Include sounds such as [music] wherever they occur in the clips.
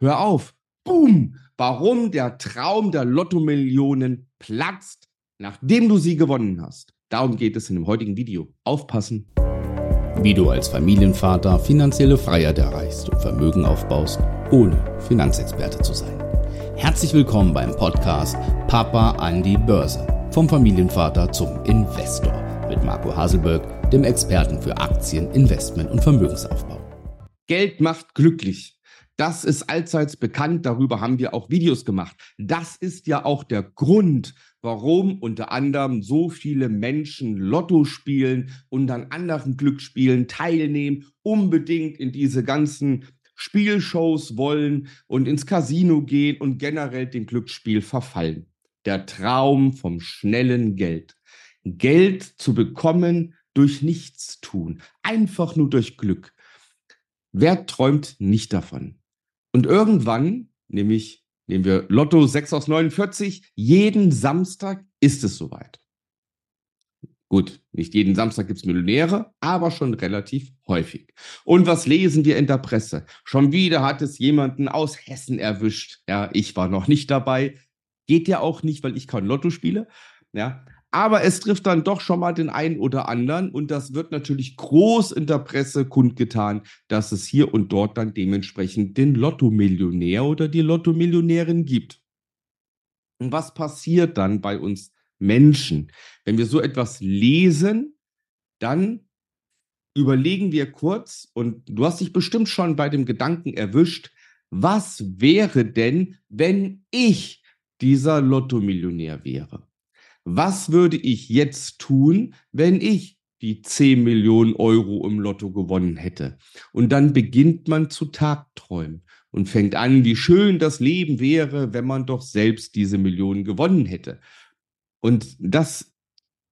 hör auf. Boom! Warum der Traum der Lottomillionen platzt, nachdem du sie gewonnen hast. Darum geht es in dem heutigen Video. Aufpassen! Wie du als Familienvater finanzielle Freiheit erreichst und Vermögen aufbaust, ohne Finanzexperte zu sein. Herzlich willkommen beim Podcast Papa an die Börse. Vom Familienvater zum Investor mit Marco Haselberg, dem Experten für Aktien, Investment und Vermögensaufbau. Geld macht glücklich. Das ist allseits bekannt, darüber haben wir auch Videos gemacht. Das ist ja auch der Grund, warum unter anderem so viele Menschen Lotto spielen und an anderen Glücksspielen teilnehmen, unbedingt in diese ganzen Spielshows wollen und ins Casino gehen und generell dem Glücksspiel verfallen. Der Traum vom schnellen Geld. Geld zu bekommen durch Nichtstun, einfach nur durch Glück. Wer träumt nicht davon? Und irgendwann, nämlich nehmen wir Lotto 6 aus 49, jeden Samstag ist es soweit. Gut, nicht jeden Samstag gibt es Millionäre, aber schon relativ häufig. Und was lesen wir in der Presse? Schon wieder hat es jemanden aus Hessen erwischt. Ja, ich war noch nicht dabei. Geht ja auch nicht, weil ich kein Lotto spiele. Ja, aber es trifft dann doch schon mal den einen oder anderen und das wird natürlich groß in der Presse kundgetan, dass es hier und dort dann dementsprechend den Lotto-Millionär oder die Lotto-Millionärin gibt. Und was passiert dann bei uns Menschen? Wenn wir so etwas lesen, dann überlegen wir kurz und du hast dich bestimmt schon bei dem Gedanken erwischt, was wäre denn, wenn ich dieser Lotto-Millionär wäre? Was würde ich jetzt tun, wenn ich die 10 Millionen Euro im Lotto gewonnen hätte? Und dann beginnt man zu Tagträumen und fängt an, wie schön das Leben wäre, wenn man doch selbst diese Millionen gewonnen hätte. Und das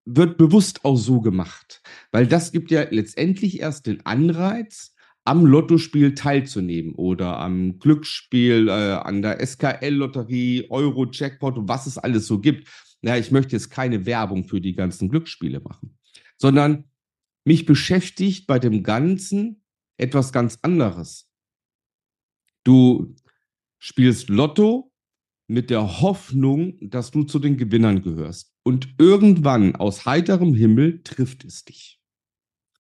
wird bewusst auch so gemacht, weil das gibt ja letztendlich erst den Anreiz, am Lottospiel teilzunehmen oder am Glücksspiel, äh, an der SKL-Lotterie, Euro-Jackpot und was es alles so gibt ja, ich möchte jetzt keine Werbung für die ganzen Glücksspiele machen, sondern mich beschäftigt bei dem Ganzen etwas ganz anderes. Du spielst Lotto mit der Hoffnung, dass du zu den Gewinnern gehörst. Und irgendwann aus heiterem Himmel trifft es dich.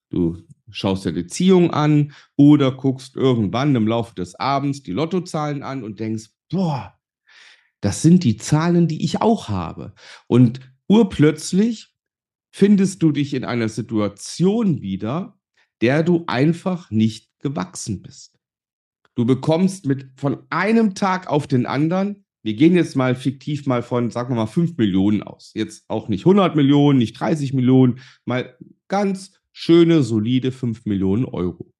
Du schaust dir die Ziehung an oder guckst irgendwann im Laufe des Abends die Lottozahlen an und denkst, boah, das sind die Zahlen, die ich auch habe. Und urplötzlich findest du dich in einer Situation wieder, der du einfach nicht gewachsen bist. Du bekommst mit von einem Tag auf den anderen, wir gehen jetzt mal fiktiv mal von, sagen wir mal, 5 Millionen aus. Jetzt auch nicht 100 Millionen, nicht 30 Millionen, mal ganz schöne, solide 5 Millionen Euro.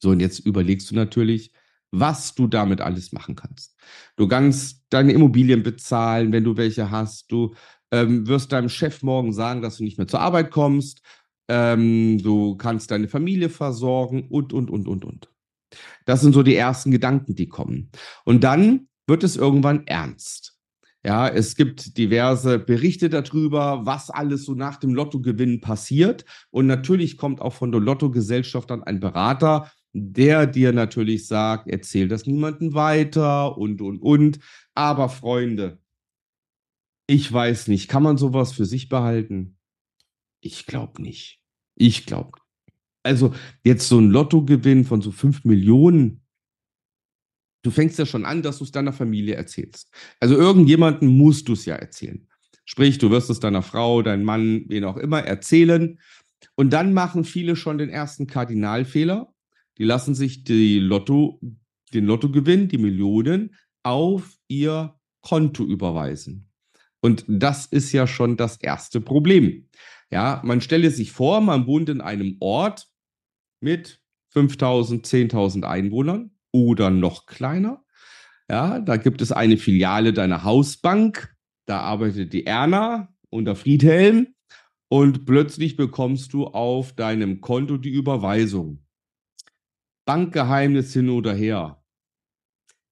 So, und jetzt überlegst du natürlich, was du damit alles machen kannst. Du kannst deine Immobilien bezahlen, wenn du welche hast. Du ähm, wirst deinem Chef morgen sagen, dass du nicht mehr zur Arbeit kommst. Ähm, du kannst deine Familie versorgen und, und, und, und, und. Das sind so die ersten Gedanken, die kommen. Und dann wird es irgendwann ernst. Ja, es gibt diverse Berichte darüber, was alles so nach dem Lottogewinn passiert. Und natürlich kommt auch von der Lottogesellschaft dann ein Berater der dir natürlich sagt, erzähl das niemandem weiter und, und, und. Aber Freunde, ich weiß nicht, kann man sowas für sich behalten? Ich glaube nicht. Ich glaube. Also jetzt so ein Lottogewinn von so 5 Millionen, du fängst ja schon an, dass du es deiner Familie erzählst. Also irgendjemanden musst du es ja erzählen. Sprich, du wirst es deiner Frau, deinem Mann, wen auch immer erzählen. Und dann machen viele schon den ersten Kardinalfehler die lassen sich die Lotto, den Lottogewinn, die Millionen, auf ihr Konto überweisen. Und das ist ja schon das erste Problem. Ja, man stelle sich vor, man wohnt in einem Ort mit 5000, 10.000 Einwohnern oder noch kleiner. Ja, da gibt es eine Filiale deiner Hausbank. Da arbeitet die Erna und der Friedhelm. Und plötzlich bekommst du auf deinem Konto die Überweisung. Bankgeheimnis hin oder her.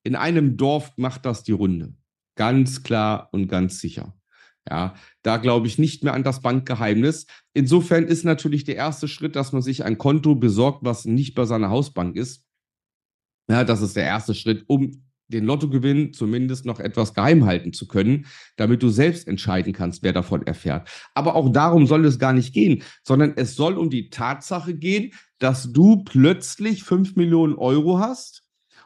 In einem Dorf macht das die Runde. Ganz klar und ganz sicher. Ja, da glaube ich nicht mehr an das Bankgeheimnis. Insofern ist natürlich der erste Schritt, dass man sich ein Konto besorgt, was nicht bei seiner Hausbank ist. Ja, das ist der erste Schritt, um den Lottogewinn zumindest noch etwas geheim halten zu können, damit du selbst entscheiden kannst, wer davon erfährt. Aber auch darum soll es gar nicht gehen, sondern es soll um die Tatsache gehen, dass du plötzlich 5 Millionen Euro hast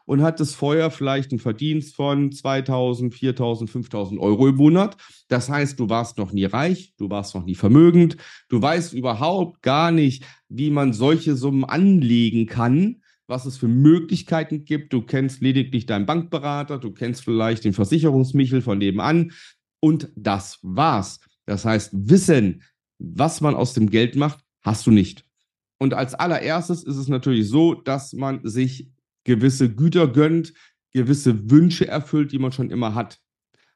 und hattest vorher vielleicht einen Verdienst von 2000, 4000, 5000 Euro im Monat. Das heißt, du warst noch nie reich, du warst noch nie vermögend, du weißt überhaupt gar nicht, wie man solche Summen anlegen kann was es für Möglichkeiten gibt. Du kennst lediglich deinen Bankberater, du kennst vielleicht den Versicherungsmichel von nebenan und das war's. Das heißt, Wissen, was man aus dem Geld macht, hast du nicht. Und als allererstes ist es natürlich so, dass man sich gewisse Güter gönnt, gewisse Wünsche erfüllt, die man schon immer hat.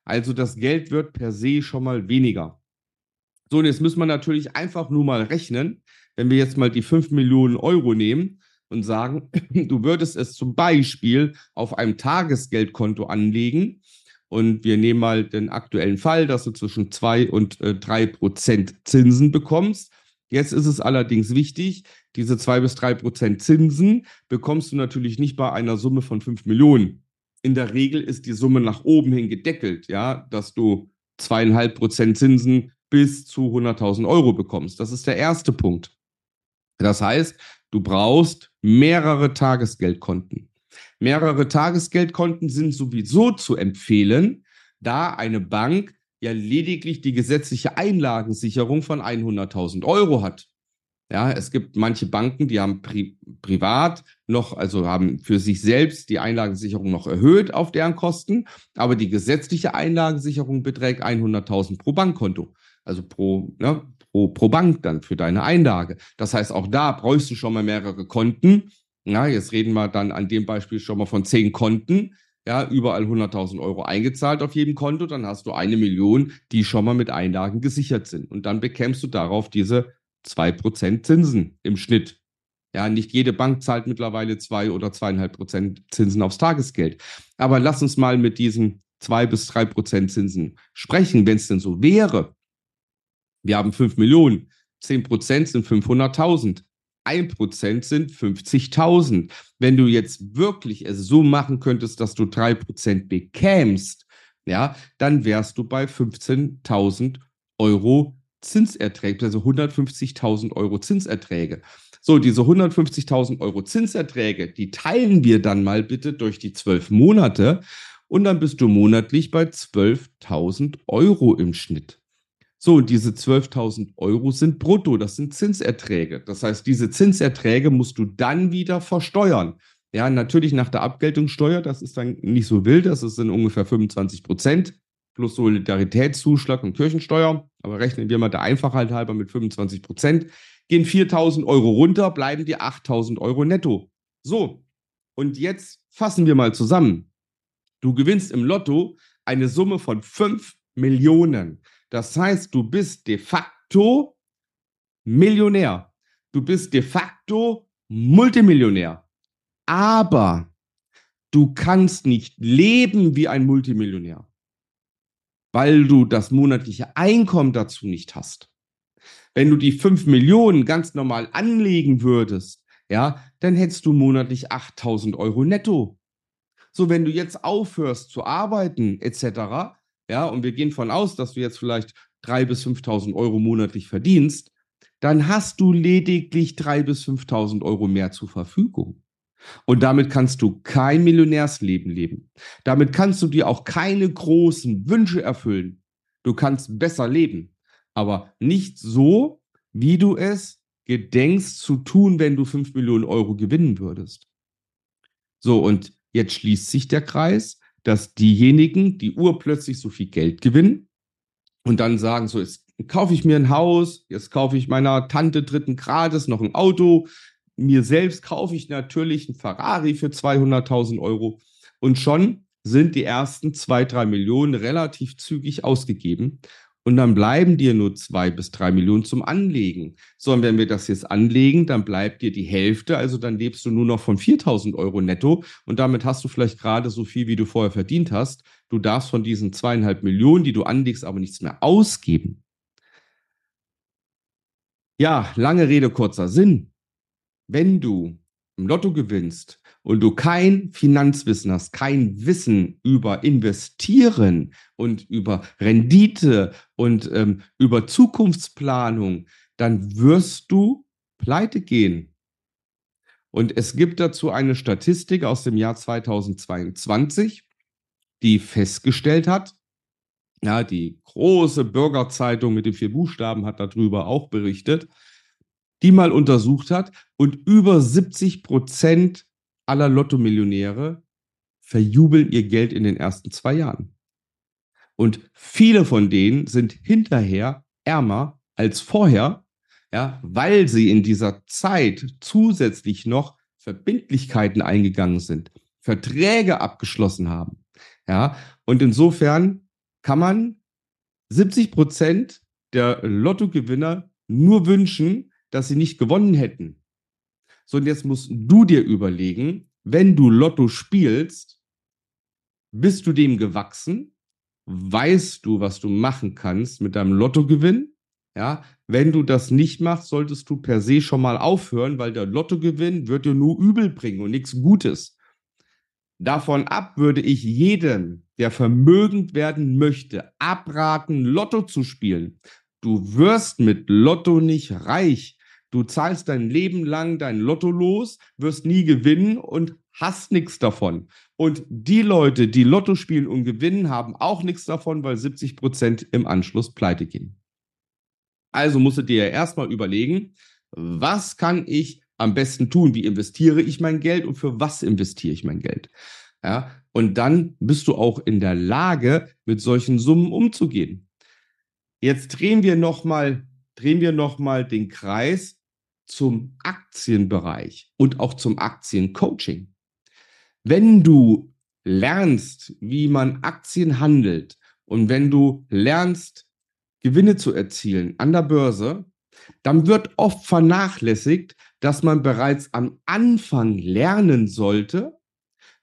Also das Geld wird per se schon mal weniger. So, und jetzt müssen wir natürlich einfach nur mal rechnen, wenn wir jetzt mal die 5 Millionen Euro nehmen und sagen, [clears throat] du würdest es zum Beispiel auf einem Tagesgeldkonto anlegen. Und wir nehmen mal den aktuellen Fall, dass du zwischen 2 und äh, 3 Prozent Zinsen bekommst. Jetzt ist es allerdings wichtig, diese 2 bis 3 Prozent Zinsen bekommst du natürlich nicht bei einer Summe von 5 Millionen. In der Regel ist die Summe nach oben hin gedeckelt, ja, dass du zweieinhalb Prozent Zinsen bis zu 100.000 Euro bekommst. Das ist der erste Punkt. Das heißt, du brauchst mehrere Tagesgeldkonten. Mehrere Tagesgeldkonten sind sowieso zu empfehlen, da eine Bank ja lediglich die gesetzliche Einlagensicherung von 100.000 Euro hat. Ja, es gibt manche Banken, die haben pri privat noch, also haben für sich selbst die Einlagensicherung noch erhöht auf deren Kosten, aber die gesetzliche Einlagensicherung beträgt 100.000 pro Bankkonto, also pro, ne, pro, pro Bank dann für deine Einlage. Das heißt, auch da bräuchst du schon mal mehrere Konten. Ja, jetzt reden wir dann an dem Beispiel schon mal von zehn Konten. Ja, überall 100.000 Euro eingezahlt auf jedem Konto, dann hast du eine Million, die schon mal mit Einlagen gesichert sind. Und dann bekämst du darauf diese 2% Zinsen im Schnitt. Ja, nicht jede Bank zahlt mittlerweile 2 oder 2,5% Zinsen aufs Tagesgeld. Aber lass uns mal mit diesen 2 bis 3% Zinsen sprechen, wenn es denn so wäre. Wir haben 5 Millionen. 10 Prozent sind 500.000. 1 Prozent sind 50.000. Wenn du jetzt wirklich es so machen könntest, dass du 3 Prozent bekämst, ja, dann wärst du bei 15.000 Euro Zinserträge, also 150.000 Euro Zinserträge. So, diese 150.000 Euro Zinserträge, die teilen wir dann mal bitte durch die zwölf Monate und dann bist du monatlich bei 12.000 Euro im Schnitt. So, und diese 12.000 Euro sind brutto, das sind Zinserträge. Das heißt, diese Zinserträge musst du dann wieder versteuern. Ja, natürlich nach der Abgeltungssteuer, das ist dann nicht so wild, das in ungefähr 25 Prozent plus Solidaritätszuschlag und Kirchensteuer. Aber rechnen wir mal der Einfachheit halber mit 25 Prozent. Gehen 4.000 Euro runter, bleiben die 8.000 Euro netto. So, und jetzt fassen wir mal zusammen. Du gewinnst im Lotto eine Summe von 5 Millionen. Das heißt, du bist de facto Millionär. Du bist de facto Multimillionär. Aber du kannst nicht leben wie ein Multimillionär, weil du das monatliche Einkommen dazu nicht hast. Wenn du die 5 Millionen ganz normal anlegen würdest, ja, dann hättest du monatlich 8000 Euro netto. So, wenn du jetzt aufhörst zu arbeiten, etc., ja, und wir gehen von aus, dass du jetzt vielleicht 3.000 bis 5.000 Euro monatlich verdienst, dann hast du lediglich 3.000 bis 5.000 Euro mehr zur Verfügung. Und damit kannst du kein Millionärsleben leben. Damit kannst du dir auch keine großen Wünsche erfüllen. Du kannst besser leben, aber nicht so, wie du es gedenkst zu tun, wenn du 5 Millionen Euro gewinnen würdest. So, und jetzt schließt sich der Kreis dass diejenigen, die urplötzlich so viel Geld gewinnen und dann sagen, so, jetzt kaufe ich mir ein Haus, jetzt kaufe ich meiner Tante dritten Grades noch ein Auto, mir selbst kaufe ich natürlich ein Ferrari für 200.000 Euro. Und schon sind die ersten zwei, drei Millionen relativ zügig ausgegeben und dann bleiben dir nur zwei bis drei Millionen zum Anlegen. So, und wenn wir das jetzt anlegen, dann bleibt dir die Hälfte, also dann lebst du nur noch von 4000 Euro netto und damit hast du vielleicht gerade so viel, wie du vorher verdient hast. Du darfst von diesen zweieinhalb Millionen, die du anlegst, aber nichts mehr ausgeben. Ja, lange Rede, kurzer Sinn. Wenn du im Lotto gewinnst und du kein Finanzwissen hast, kein Wissen über Investieren und über Rendite und ähm, über Zukunftsplanung, dann wirst du pleite gehen. Und es gibt dazu eine Statistik aus dem Jahr 2022, die festgestellt hat, ja, die große Bürgerzeitung mit den vier Buchstaben hat darüber auch berichtet, die mal untersucht hat und über 70 Prozent aller Lottomillionäre verjubeln ihr Geld in den ersten zwei Jahren. Und viele von denen sind hinterher ärmer als vorher, ja, weil sie in dieser Zeit zusätzlich noch Verbindlichkeiten eingegangen sind, Verträge abgeschlossen haben. Ja, und insofern kann man 70 Prozent der Lottogewinner nur wünschen, dass sie nicht gewonnen hätten. So, und jetzt musst du dir überlegen, wenn du Lotto spielst, bist du dem gewachsen? Weißt du, was du machen kannst mit deinem Lottogewinn? Ja, wenn du das nicht machst, solltest du per se schon mal aufhören, weil der Lottogewinn wird dir nur übel bringen und nichts Gutes. Davon ab würde ich jedem, der vermögend werden möchte, abraten, Lotto zu spielen. Du wirst mit Lotto nicht reich. Du zahlst dein Leben lang dein Lotto los, wirst nie gewinnen und hast nichts davon. Und die Leute, die Lotto spielen und gewinnen, haben auch nichts davon, weil 70 Prozent im Anschluss pleite gehen. Also musst du dir ja erstmal überlegen, was kann ich am besten tun? Wie investiere ich mein Geld und für was investiere ich mein Geld? Ja, und dann bist du auch in der Lage, mit solchen Summen umzugehen. Jetzt drehen wir nochmal, drehen wir noch mal den Kreis zum Aktienbereich und auch zum Aktiencoaching. Wenn du lernst, wie man Aktien handelt und wenn du lernst, Gewinne zu erzielen an der Börse, dann wird oft vernachlässigt, dass man bereits am Anfang lernen sollte,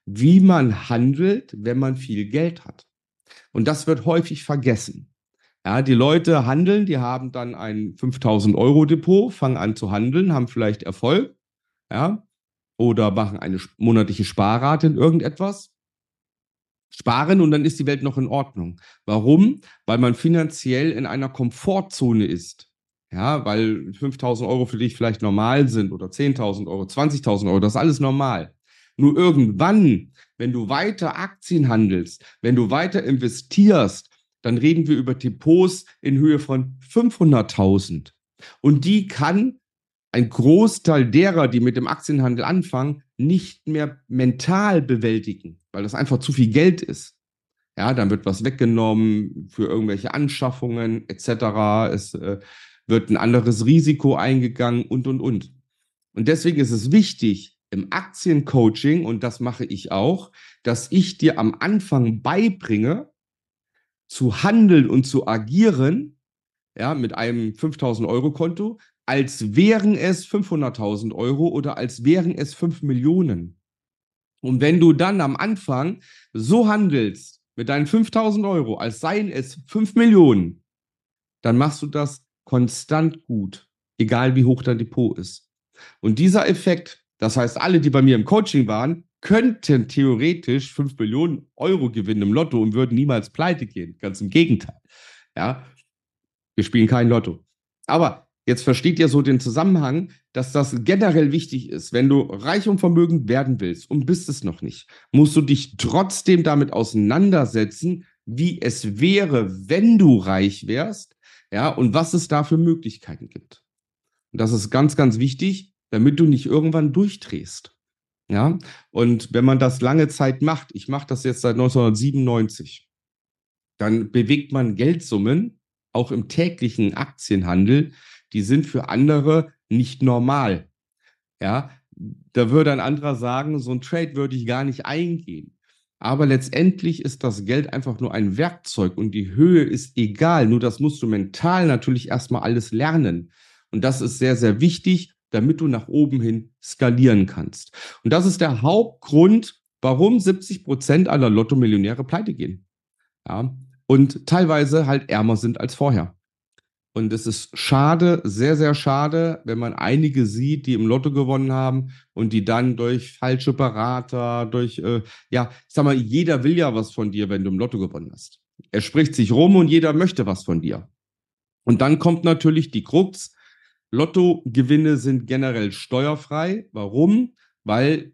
wie man handelt, wenn man viel Geld hat. Und das wird häufig vergessen. Ja, die Leute handeln, die haben dann ein 5000 Euro Depot, fangen an zu handeln, haben vielleicht Erfolg, ja, oder machen eine monatliche Sparrate in irgendetwas, sparen und dann ist die Welt noch in Ordnung. Warum? Weil man finanziell in einer Komfortzone ist. Ja, weil 5000 Euro für dich vielleicht normal sind oder 10.000 Euro, 20.000 Euro, das ist alles normal. Nur irgendwann, wenn du weiter Aktien handelst, wenn du weiter investierst, dann reden wir über Depots in Höhe von 500.000. Und die kann ein Großteil derer, die mit dem Aktienhandel anfangen, nicht mehr mental bewältigen, weil das einfach zu viel Geld ist. Ja, dann wird was weggenommen für irgendwelche Anschaffungen etc. Es äh, wird ein anderes Risiko eingegangen und, und, und. Und deswegen ist es wichtig im Aktiencoaching, und das mache ich auch, dass ich dir am Anfang beibringe, zu handeln und zu agieren, ja, mit einem 5000 Euro Konto, als wären es 500.000 Euro oder als wären es 5 Millionen. Und wenn du dann am Anfang so handelst mit deinen 5000 Euro, als seien es 5 Millionen, dann machst du das konstant gut, egal wie hoch dein Depot ist. Und dieser Effekt, das heißt, alle, die bei mir im Coaching waren, könnten theoretisch 5 Millionen Euro gewinnen im Lotto und würden niemals pleite gehen. Ganz im Gegenteil. Ja, wir spielen kein Lotto. Aber jetzt versteht ihr so den Zusammenhang, dass das generell wichtig ist. Wenn du reich und vermögend werden willst und bist es noch nicht, musst du dich trotzdem damit auseinandersetzen, wie es wäre, wenn du reich wärst, ja, und was es da für Möglichkeiten gibt. Und das ist ganz, ganz wichtig, damit du nicht irgendwann durchdrehst. Ja, und wenn man das lange Zeit macht, ich mache das jetzt seit 1997, dann bewegt man Geldsummen, auch im täglichen Aktienhandel, die sind für andere nicht normal. Ja, da würde ein anderer sagen, so ein Trade würde ich gar nicht eingehen. Aber letztendlich ist das Geld einfach nur ein Werkzeug und die Höhe ist egal. Nur das musst du mental natürlich erstmal alles lernen. Und das ist sehr, sehr wichtig damit du nach oben hin skalieren kannst. Und das ist der Hauptgrund, warum 70 Prozent aller Lotto-Millionäre pleite gehen. Ja, und teilweise halt ärmer sind als vorher. Und es ist schade, sehr, sehr schade, wenn man einige sieht, die im Lotto gewonnen haben und die dann durch falsche Berater, durch, äh, ja, ich sag mal, jeder will ja was von dir, wenn du im Lotto gewonnen hast. Er spricht sich rum und jeder möchte was von dir. Und dann kommt natürlich die Krux. Lottogewinne sind generell steuerfrei. Warum? Weil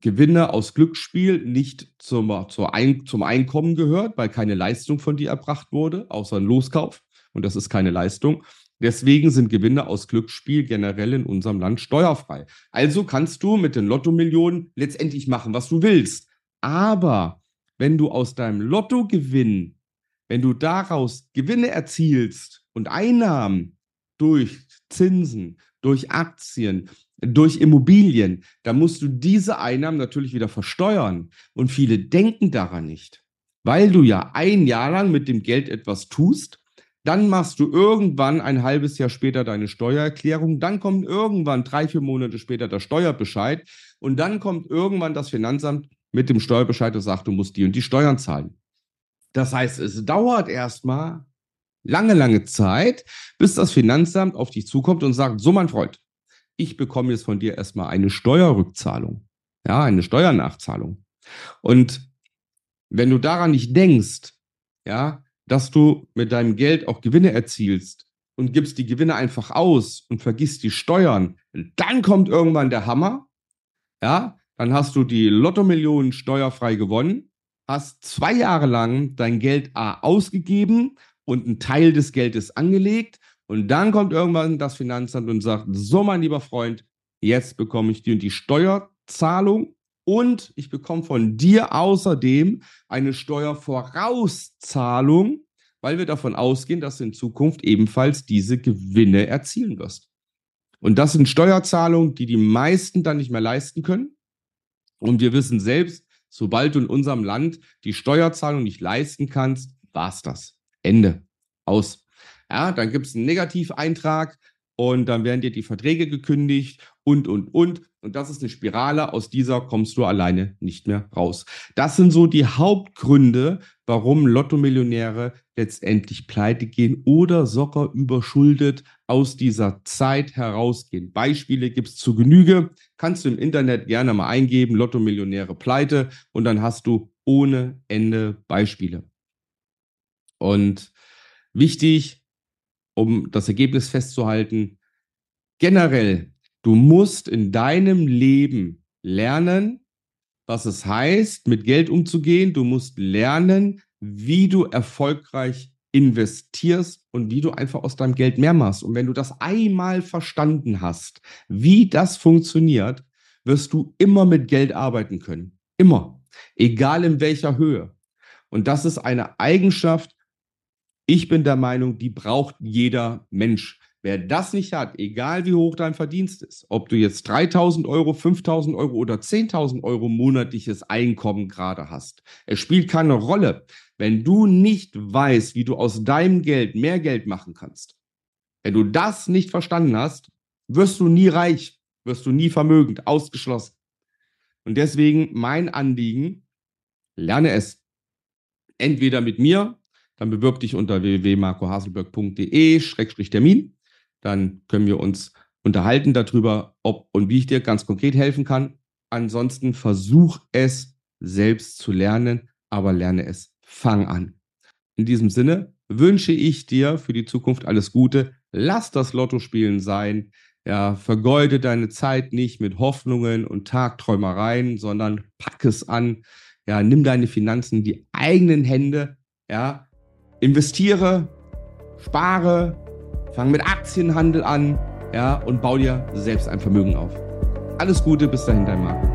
Gewinne aus Glücksspiel nicht zum, zum Einkommen gehört, weil keine Leistung von dir erbracht wurde, außer ein Loskauf und das ist keine Leistung. Deswegen sind Gewinne aus Glücksspiel generell in unserem Land steuerfrei. Also kannst du mit den Lottomillionen letztendlich machen, was du willst. Aber wenn du aus deinem Lottogewinn, wenn du daraus Gewinne erzielst und Einnahmen durch Zinsen, durch Aktien, durch Immobilien, dann musst du diese Einnahmen natürlich wieder versteuern. Und viele denken daran nicht, weil du ja ein Jahr lang mit dem Geld etwas tust dann machst du irgendwann ein halbes Jahr später deine Steuererklärung. Dann kommt irgendwann drei, vier Monate später der Steuerbescheid. Und dann kommt irgendwann das Finanzamt mit dem Steuerbescheid und sagt, du musst die und die Steuern zahlen. Das heißt, es dauert erstmal lange, lange Zeit, bis das Finanzamt auf dich zukommt und sagt, so mein Freund, ich bekomme jetzt von dir erstmal eine Steuerrückzahlung. Ja, eine Steuernachzahlung. Und wenn du daran nicht denkst, ja, dass du mit deinem Geld auch Gewinne erzielst und gibst die Gewinne einfach aus und vergisst die Steuern, dann kommt irgendwann der Hammer. Ja, dann hast du die Lottomillionen steuerfrei gewonnen, hast zwei Jahre lang dein Geld A ausgegeben und einen Teil des Geldes angelegt und dann kommt irgendwann das Finanzamt und sagt, so mein lieber Freund, jetzt bekomme ich und die Steuerzahlung und ich bekomme von dir außerdem eine Steuervorauszahlung, weil wir davon ausgehen, dass du in Zukunft ebenfalls diese Gewinne erzielen wirst. Und das sind Steuerzahlungen, die die meisten dann nicht mehr leisten können. Und wir wissen selbst, sobald du in unserem Land die Steuerzahlung nicht leisten kannst, war's das. Ende. Aus. Ja, dann gibt es einen Negativeintrag und dann werden dir die Verträge gekündigt und, und, und. Und das ist eine Spirale, aus dieser kommst du alleine nicht mehr raus. Das sind so die Hauptgründe, warum Lottomillionäre letztendlich pleite gehen oder sogar überschuldet aus dieser Zeit herausgehen. Beispiele gibt es zu Genüge. Kannst du im Internet gerne mal eingeben, Lottomillionäre pleite und dann hast du ohne Ende Beispiele. Und wichtig, um das Ergebnis festzuhalten, generell Du musst in deinem Leben lernen, was es heißt, mit Geld umzugehen. Du musst lernen, wie du erfolgreich investierst und wie du einfach aus deinem Geld mehr machst. Und wenn du das einmal verstanden hast, wie das funktioniert, wirst du immer mit Geld arbeiten können. Immer. Egal in welcher Höhe. Und das ist eine Eigenschaft, ich bin der Meinung, die braucht jeder Mensch. Wer das nicht hat, egal wie hoch dein Verdienst ist, ob du jetzt 3000 Euro, 5000 Euro oder 10.000 Euro monatliches Einkommen gerade hast, es spielt keine Rolle. Wenn du nicht weißt, wie du aus deinem Geld mehr Geld machen kannst, wenn du das nicht verstanden hast, wirst du nie reich, wirst du nie vermögend, ausgeschlossen. Und deswegen mein Anliegen, lerne es. Entweder mit mir, dann bewirb dich unter www.marcohaselberg.de-termin dann können wir uns unterhalten darüber, ob und wie ich dir ganz konkret helfen kann. Ansonsten versuch es selbst zu lernen, aber lerne es. Fang an. In diesem Sinne wünsche ich dir für die Zukunft alles Gute. Lass das Lottospielen sein. Ja, vergeude deine Zeit nicht mit Hoffnungen und Tagträumereien, sondern pack es an. Ja, nimm deine Finanzen in die eigenen Hände. Ja, investiere, spare, Fang mit Aktienhandel an, ja, und bau dir selbst ein Vermögen auf. Alles Gute, bis dahin, dein Marco.